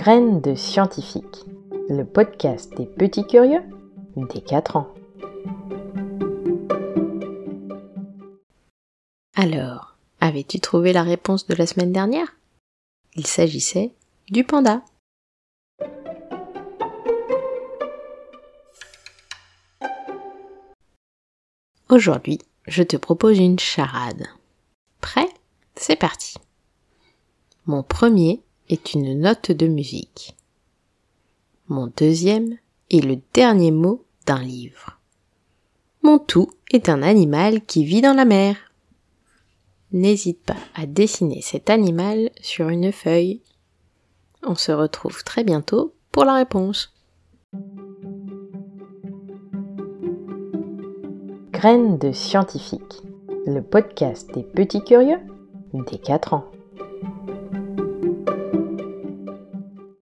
Graines de scientifique, le podcast des petits curieux des 4 ans. Alors, avais-tu trouvé la réponse de la semaine dernière? Il s'agissait du panda. Aujourd'hui, je te propose une charade. Prêt? C'est parti. Mon premier est une note de musique. Mon deuxième est le dernier mot d'un livre. Mon tout est un animal qui vit dans la mer. N'hésite pas à dessiner cet animal sur une feuille. On se retrouve très bientôt pour la réponse. Graines de scientifique, le podcast des petits curieux des 4 ans.